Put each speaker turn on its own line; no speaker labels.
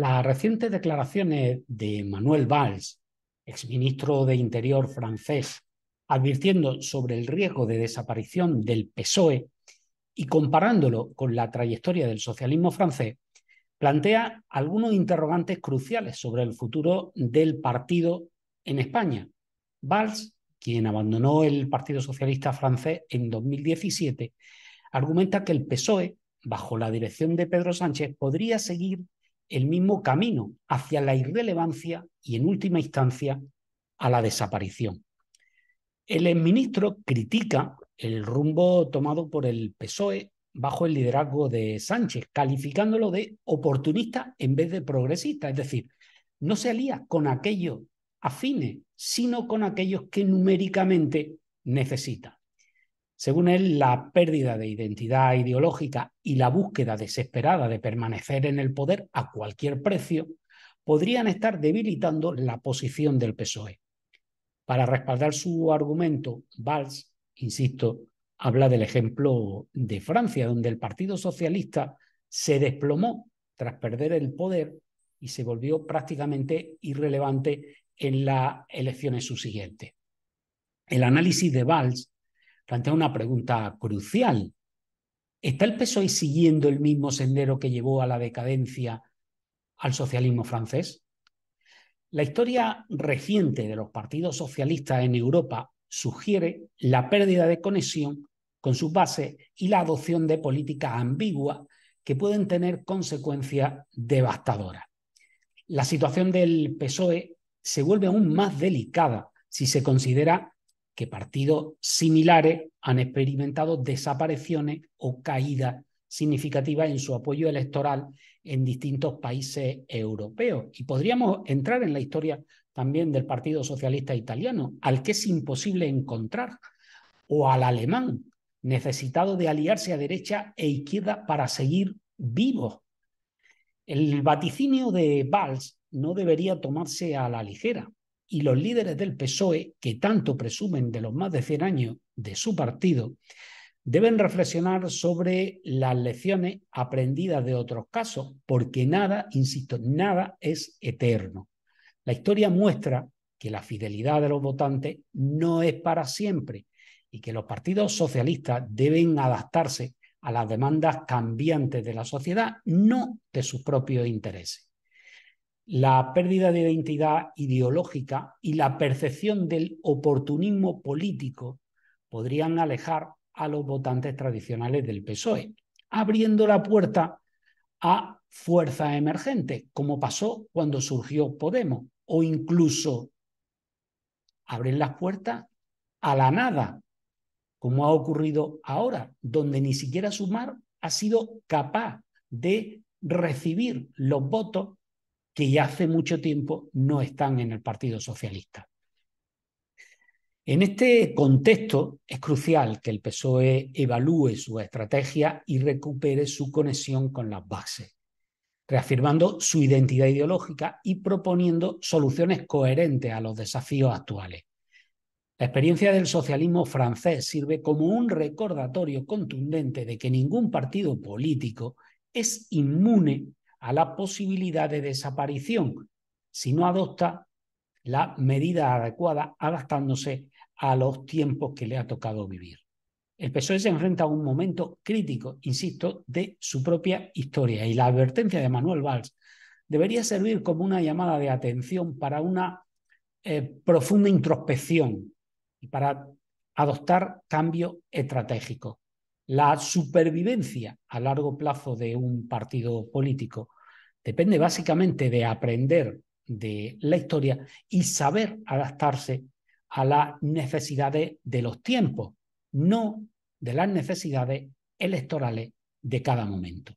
Las recientes declaraciones de Manuel Valls, exministro de Interior francés, advirtiendo sobre el riesgo de desaparición del PSOE y comparándolo con la trayectoria del socialismo francés, plantea algunos interrogantes cruciales sobre el futuro del partido en España. Valls, quien abandonó el Partido Socialista francés en 2017, argumenta que el PSOE, bajo la dirección de Pedro Sánchez, podría seguir el mismo camino hacia la irrelevancia y, en última instancia, a la desaparición. El exministro critica el rumbo tomado por el PSOE bajo el liderazgo de Sánchez, calificándolo de oportunista en vez de progresista, es decir, no se alía con aquellos afines, sino con aquellos que numéricamente necesita. Según él, la pérdida de identidad ideológica y la búsqueda desesperada de permanecer en el poder a cualquier precio podrían estar debilitando la posición del PSOE. Para respaldar su argumento, Valls, insisto, habla del ejemplo de Francia, donde el Partido Socialista se desplomó tras perder el poder y se volvió prácticamente irrelevante en las elecciones subsiguientes. El análisis de Valls plantea una pregunta crucial. ¿Está el PSOE siguiendo el mismo sendero que llevó a la decadencia al socialismo francés? La historia reciente de los partidos socialistas en Europa sugiere la pérdida de conexión con sus bases y la adopción de políticas ambiguas que pueden tener consecuencias devastadoras. La situación del PSOE se vuelve aún más delicada si se considera que partidos similares han experimentado desapariciones o caídas significativas en su apoyo electoral en distintos países europeos. Y podríamos entrar en la historia también del Partido Socialista Italiano, al que es imposible encontrar, o al alemán, necesitado de aliarse a derecha e izquierda para seguir vivos. El vaticinio de Valls no debería tomarse a la ligera y los líderes del PSOE, que tanto presumen de los más de 100 años de su partido, deben reflexionar sobre las lecciones aprendidas de otros casos, porque nada, insisto, nada es eterno. La historia muestra que la fidelidad de los votantes no es para siempre y que los partidos socialistas deben adaptarse a las demandas cambiantes de la sociedad, no de sus propios intereses la pérdida de identidad ideológica y la percepción del oportunismo político podrían alejar a los votantes tradicionales del PSOE, abriendo la puerta a fuerzas emergentes, como pasó cuando surgió Podemos, o incluso abrir las puertas a la nada, como ha ocurrido ahora, donde ni siquiera Sumar ha sido capaz de recibir los votos que ya hace mucho tiempo no están en el Partido Socialista. En este contexto es crucial que el PSOE evalúe su estrategia y recupere su conexión con las bases, reafirmando su identidad ideológica y proponiendo soluciones coherentes a los desafíos actuales. La experiencia del socialismo francés sirve como un recordatorio contundente de que ningún partido político es inmune a la posibilidad de desaparición si no adopta la medida adecuada adaptándose a los tiempos que le ha tocado vivir. El PSOE se enfrenta a un momento crítico, insisto, de su propia historia y la advertencia de Manuel Valls debería servir como una llamada de atención para una eh, profunda introspección y para adoptar cambios estratégicos. La supervivencia a largo plazo de un partido político depende básicamente de aprender de la historia y saber adaptarse a las necesidades de los tiempos, no de las necesidades electorales de cada momento.